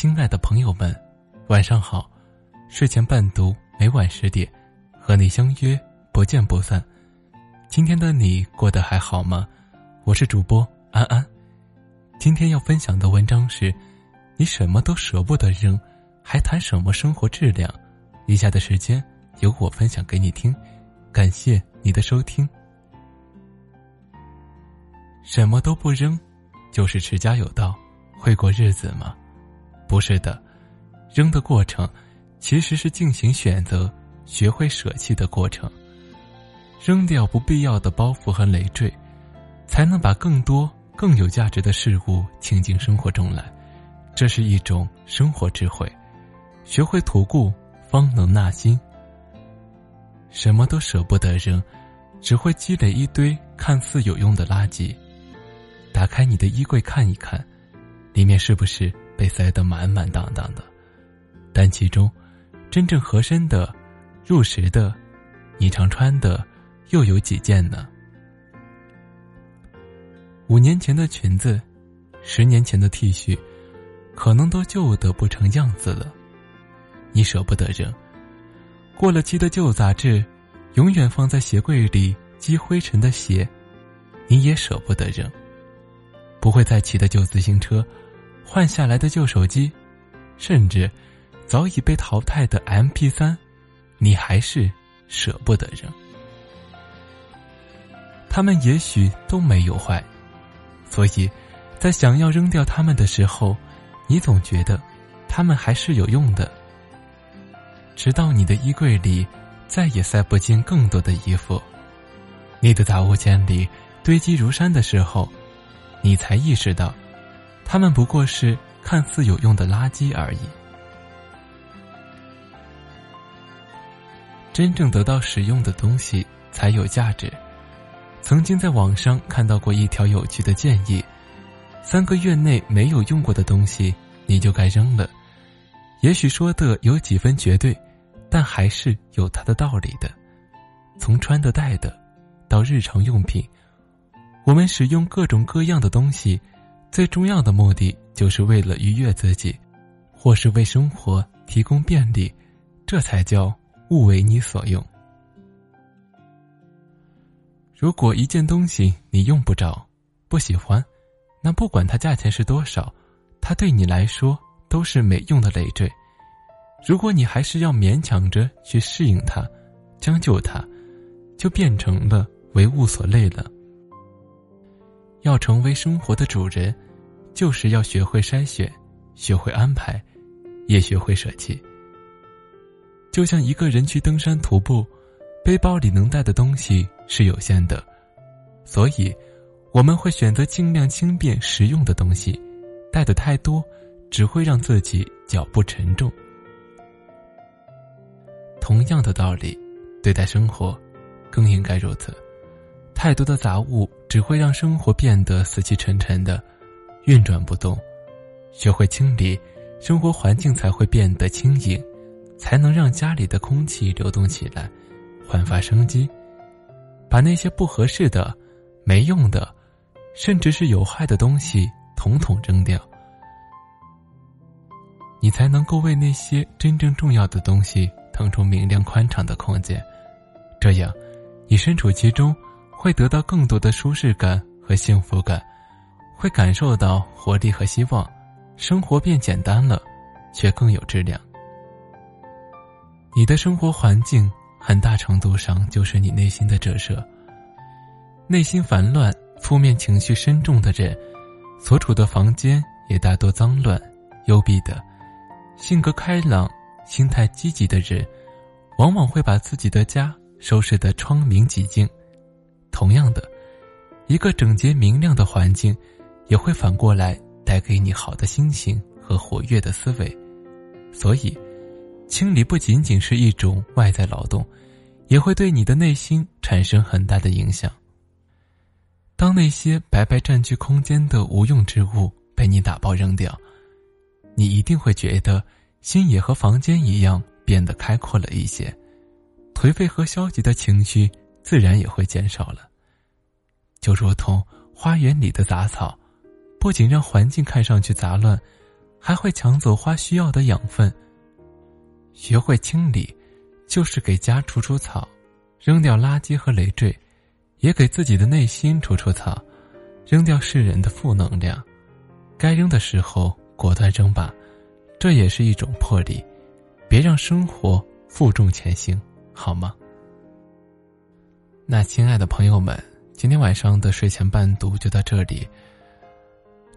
亲爱的朋友们，晚上好！睡前伴读，每晚十点，和你相约，不见不散。今天的你过得还好吗？我是主播安安。今天要分享的文章是：你什么都舍不得扔，还谈什么生活质量？以下的时间由我分享给你听，感谢你的收听。什么都不扔，就是持家有道，会过日子吗？不是的，扔的过程，其实是进行选择、学会舍弃的过程。扔掉不必要的包袱和累赘，才能把更多更有价值的事物请进生活中来。这是一种生活智慧。学会吐故，方能纳新。什么都舍不得扔，只会积累一堆看似有用的垃圾。打开你的衣柜看一看，里面是不是？被塞得满满当当的，但其中真正合身的、入时的、你常穿的又有几件呢？五年前的裙子，十年前的 T 恤，可能都旧得不成样子了。你舍不得扔，过了期的旧杂志，永远放在鞋柜里积灰尘的鞋，你也舍不得扔。不会再骑的旧自行车。换下来的旧手机，甚至早已被淘汰的 M P 三，你还是舍不得扔。他们也许都没有坏，所以，在想要扔掉他们的时候，你总觉得他们还是有用的。直到你的衣柜里再也塞不进更多的衣服，你的杂物间里堆积如山的时候，你才意识到。他们不过是看似有用的垃圾而已。真正得到使用的东西才有价值。曾经在网上看到过一条有趣的建议：三个月内没有用过的东西，你就该扔了。也许说的有几分绝对，但还是有它的道理的。从穿的、戴的，到日常用品，我们使用各种各样的东西。最重要的目的就是为了愉悦自己，或是为生活提供便利，这才叫物为你所用。如果一件东西你用不着、不喜欢，那不管它价钱是多少，它对你来说都是没用的累赘。如果你还是要勉强着去适应它、将就它，就变成了为物所累了。要成为生活的主人，就是要学会筛选，学会安排，也学会舍弃。就像一个人去登山徒步，背包里能带的东西是有限的，所以我们会选择尽量轻便实用的东西。带的太多，只会让自己脚步沉重。同样的道理，对待生活，更应该如此。太多的杂物只会让生活变得死气沉沉的，运转不动。学会清理，生活环境才会变得轻盈，才能让家里的空气流动起来，焕发生机。把那些不合适的、没用的，甚至是有害的东西统统扔掉，你才能够为那些真正重要的东西腾出明亮宽敞的空间。这样，你身处其中。会得到更多的舒适感和幸福感，会感受到活力和希望，生活变简单了，却更有质量。你的生活环境很大程度上就是你内心的折射。内心烦乱、负面情绪深重的人，所处的房间也大多脏乱、幽闭的；性格开朗、心态积极的人，往往会把自己的家收拾得窗明几净。同样的，一个整洁明亮的环境，也会反过来带给你好的心情和活跃的思维。所以，清理不仅仅是一种外在劳动，也会对你的内心产生很大的影响。当那些白白占据空间的无用之物被你打包扔掉，你一定会觉得心也和房间一样变得开阔了一些，颓废和消极的情绪。自然也会减少了。就如同花园里的杂草，不仅让环境看上去杂乱，还会抢走花需要的养分。学会清理，就是给家除除草，扔掉垃圾和累赘，也给自己的内心除除草，扔掉世人的负能量。该扔的时候果断扔吧，这也是一种魄力。别让生活负重前行，好吗？那亲爱的朋友们，今天晚上的睡前伴读就到这里。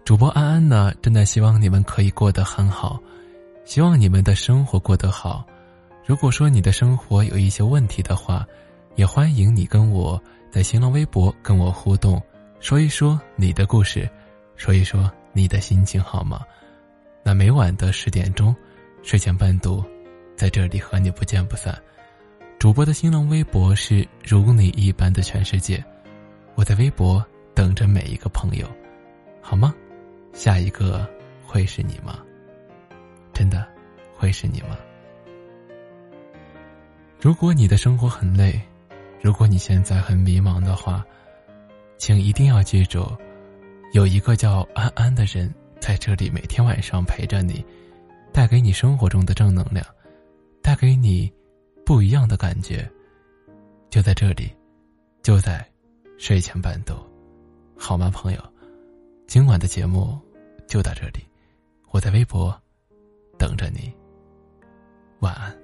主播安安呢，真的希望你们可以过得很好，希望你们的生活过得好。如果说你的生活有一些问题的话，也欢迎你跟我在新浪微博跟我互动，说一说你的故事，说一说你的心情，好吗？那每晚的十点钟，睡前伴读，在这里和你不见不散。主播的新浪微博是如你一般的全世界，我在微博等着每一个朋友，好吗？下一个会是你吗？真的会是你吗？如果你的生活很累，如果你现在很迷茫的话，请一定要记住，有一个叫安安的人在这里，每天晚上陪着你，带给你生活中的正能量，带给你。不一样的感觉，就在这里，就在睡前伴读，好吗，朋友？今晚的节目就到这里，我在微博等着你，晚安。